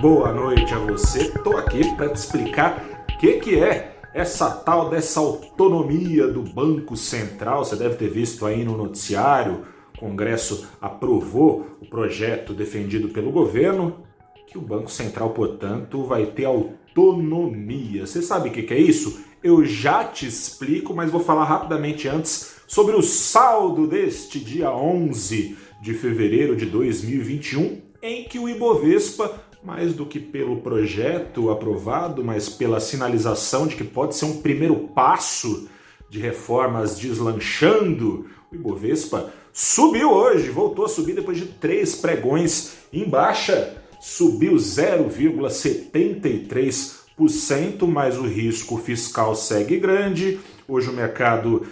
Boa noite a você. Estou aqui para te explicar o que, que é essa tal dessa autonomia do Banco Central. Você deve ter visto aí no noticiário. O Congresso aprovou o projeto defendido pelo governo que o Banco Central, portanto, vai ter autonomia. Você sabe o que, que é isso? Eu já te explico, mas vou falar rapidamente antes sobre o saldo deste dia 11 de fevereiro de 2021, em que o Ibovespa mais do que pelo projeto aprovado, mas pela sinalização de que pode ser um primeiro passo de reformas deslanchando, o Ibovespa subiu hoje, voltou a subir depois de três pregões em baixa, subiu 0,73%, mas o risco fiscal segue grande. Hoje o mercado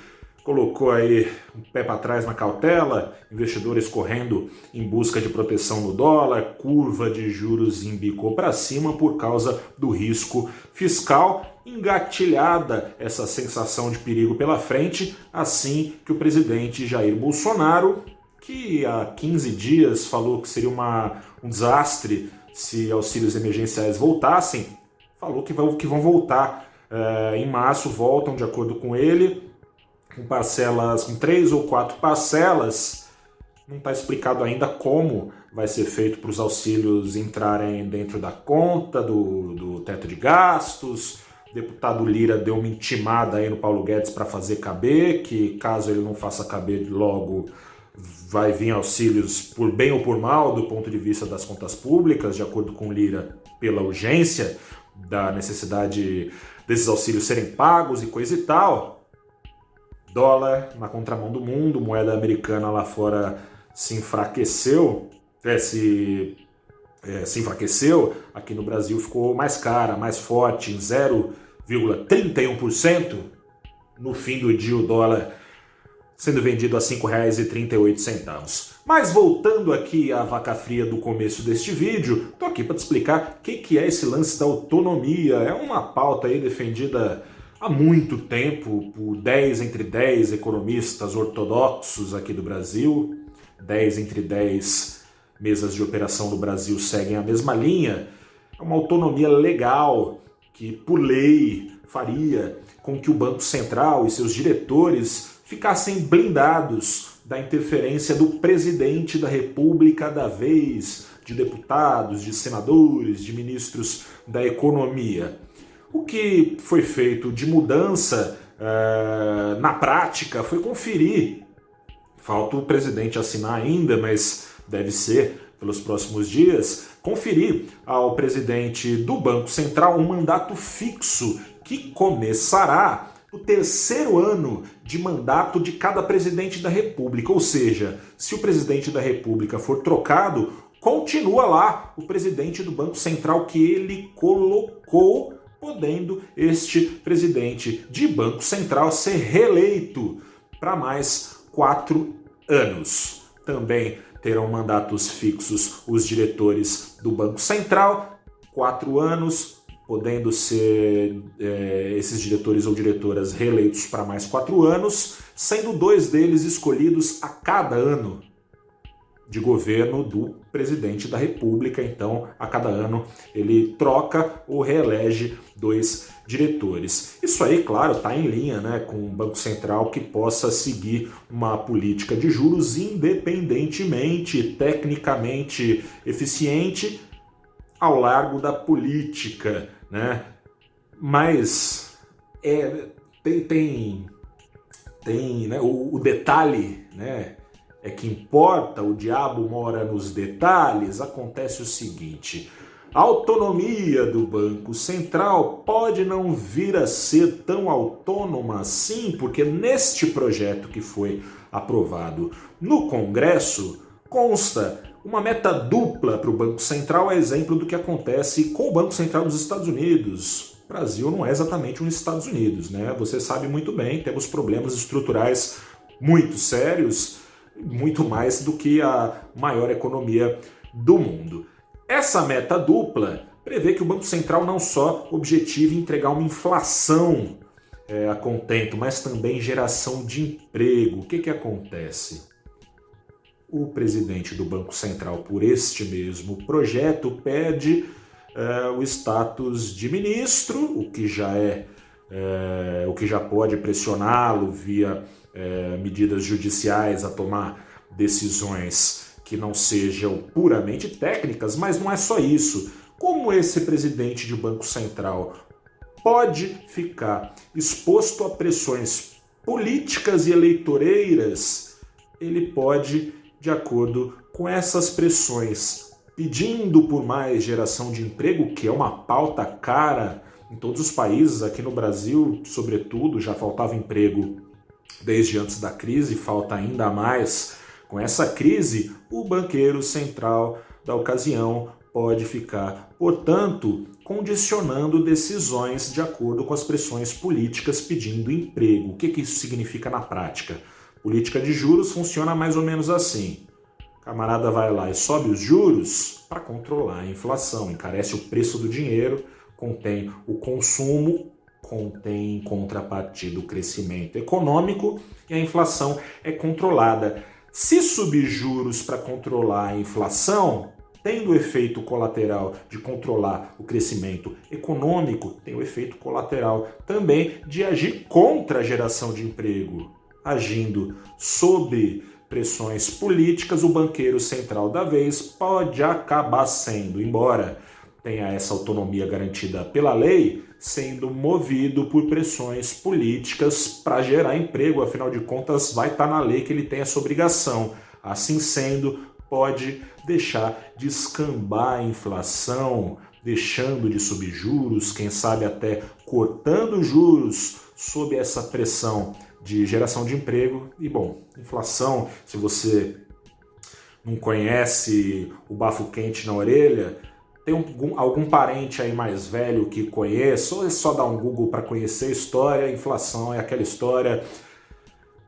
colocou aí um pé para trás na cautela, investidores correndo em busca de proteção no dólar, curva de juros embicou para cima por causa do risco fiscal, engatilhada essa sensação de perigo pela frente, assim que o presidente Jair Bolsonaro, que há 15 dias falou que seria uma, um desastre se auxílios emergenciais voltassem, falou que vão, que vão voltar. É, em março voltam, de acordo com ele, com parcelas, com três ou quatro parcelas, não está explicado ainda como vai ser feito para os auxílios entrarem dentro da conta, do, do teto de gastos. O deputado Lira deu uma intimada aí no Paulo Guedes para fazer caber, que caso ele não faça caber logo, vai vir auxílios por bem ou por mal do ponto de vista das contas públicas, de acordo com Lira, pela urgência da necessidade desses auxílios serem pagos e coisa e tal dólar na contramão do mundo, moeda americana lá fora se enfraqueceu, é, se, é, se enfraqueceu, aqui no Brasil ficou mais cara, mais forte, em 0,31%. No fim do dia, o dólar sendo vendido a R$ 5,38. Mas voltando aqui à vaca fria do começo deste vídeo, tô aqui para te explicar o que, que é esse lance da autonomia. É uma pauta aí defendida há muito tempo por 10 entre 10 economistas ortodoxos aqui do Brasil, 10 entre 10 mesas de operação do Brasil seguem a mesma linha, é uma autonomia legal que, por lei, faria com que o Banco Central e seus diretores ficassem blindados da interferência do presidente da República da vez, de deputados, de senadores, de ministros da economia. O que foi feito de mudança uh, na prática foi conferir. Falta o presidente assinar ainda, mas deve ser pelos próximos dias, conferir ao presidente do Banco Central um mandato fixo que começará o terceiro ano de mandato de cada presidente da República. Ou seja, se o presidente da República for trocado, continua lá o presidente do Banco Central que ele colocou podendo este presidente de Banco Central ser reeleito para mais quatro anos. Também terão mandatos fixos os diretores do Banco Central, quatro anos, podendo ser é, esses diretores ou diretoras reeleitos para mais quatro anos, sendo dois deles escolhidos a cada ano de governo do presidente da República. Então, a cada ano ele troca ou reelege dois diretores. Isso aí, claro, está em linha né, com o Banco Central que possa seguir uma política de juros independentemente, tecnicamente eficiente ao largo da política. Né? Mas é, tem, tem, tem né, o, o detalhe, né? É que importa, o diabo mora nos detalhes, acontece o seguinte: a autonomia do Banco Central pode não vir a ser tão autônoma assim, porque neste projeto que foi aprovado no Congresso consta uma meta dupla para o Banco Central, é exemplo do que acontece com o Banco Central dos Estados Unidos. O Brasil não é exatamente um Estados Unidos, né? Você sabe muito bem, temos problemas estruturais muito sérios muito mais do que a maior economia do mundo. Essa meta dupla prevê que o Banco Central não só objetive entregar uma inflação é, a contento, mas também geração de emprego. O que, que acontece? O presidente do Banco Central, por este mesmo projeto, pede é, o status de ministro, o que já é, é o que já pode pressioná-lo via é, medidas judiciais a tomar decisões que não sejam puramente técnicas, mas não é só isso. Como esse presidente de Banco Central pode ficar exposto a pressões políticas e eleitoreiras, ele pode, de acordo com essas pressões, pedindo por mais geração de emprego, que é uma pauta cara em todos os países, aqui no Brasil, sobretudo, já faltava emprego desde antes da crise, falta ainda mais com essa crise, o banqueiro central da ocasião pode ficar, portanto, condicionando decisões de acordo com as pressões políticas pedindo emprego. O que, que isso significa na prática? Política de juros funciona mais ou menos assim. Camarada vai lá e sobe os juros para controlar a inflação, encarece o preço do dinheiro, contém o consumo, contém em contrapartida o crescimento econômico e a inflação é controlada. Se subir juros para controlar a inflação, tendo o efeito colateral de controlar o crescimento econômico, tem o efeito colateral também de agir contra a geração de emprego. Agindo sob pressões políticas, o banqueiro central da vez pode acabar sendo, embora tenha essa autonomia garantida pela lei, sendo movido por pressões políticas para gerar emprego, afinal de contas, vai estar tá na lei que ele tem essa obrigação. Assim sendo, pode deixar de escambar a inflação, deixando de subir juros, quem sabe até cortando juros sob essa pressão de geração de emprego. E bom, inflação, se você não conhece o bafo quente na orelha, tem algum, algum parente aí mais velho que conheça, ou é só dar um Google para conhecer a história, a inflação é aquela história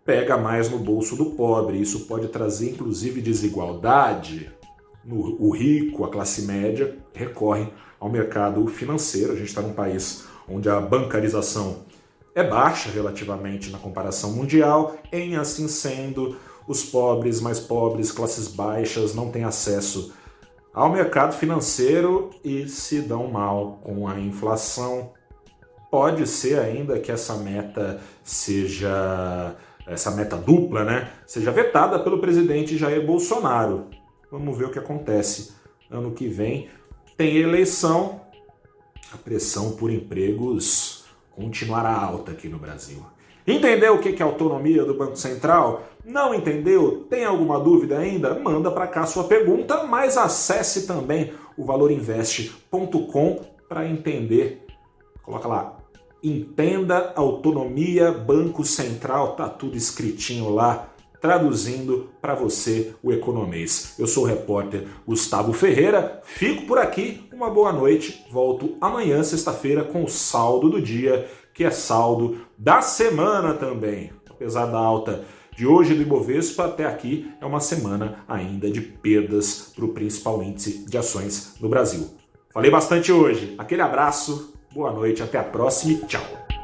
pega mais no bolso do pobre. Isso pode trazer inclusive desigualdade. No, o rico, a classe média, recorrem ao mercado financeiro. A gente está num país onde a bancarização é baixa relativamente na comparação mundial, em assim sendo, os pobres, mais pobres, classes baixas não têm acesso ao mercado financeiro e se dão mal com a inflação. Pode ser ainda que essa meta seja essa meta dupla, né, seja vetada pelo presidente Jair Bolsonaro. Vamos ver o que acontece. Ano que vem tem eleição, a pressão por empregos continuará alta aqui no Brasil. Entendeu o que é autonomia do Banco Central? Não entendeu? Tem alguma dúvida ainda? Manda para cá sua pergunta, mas acesse também o valorinvest.com para entender. Coloca lá, entenda autonomia Banco Central, tá tudo escritinho lá, traduzindo para você o economês. Eu sou o repórter Gustavo Ferreira, fico por aqui, uma boa noite, volto amanhã, sexta-feira, com o saldo do dia que é saldo da semana também. Apesar da alta de hoje do Ibovespa, até aqui é uma semana ainda de perdas para o principal índice de ações no Brasil. Falei bastante hoje. Aquele abraço, boa noite, até a próxima e tchau.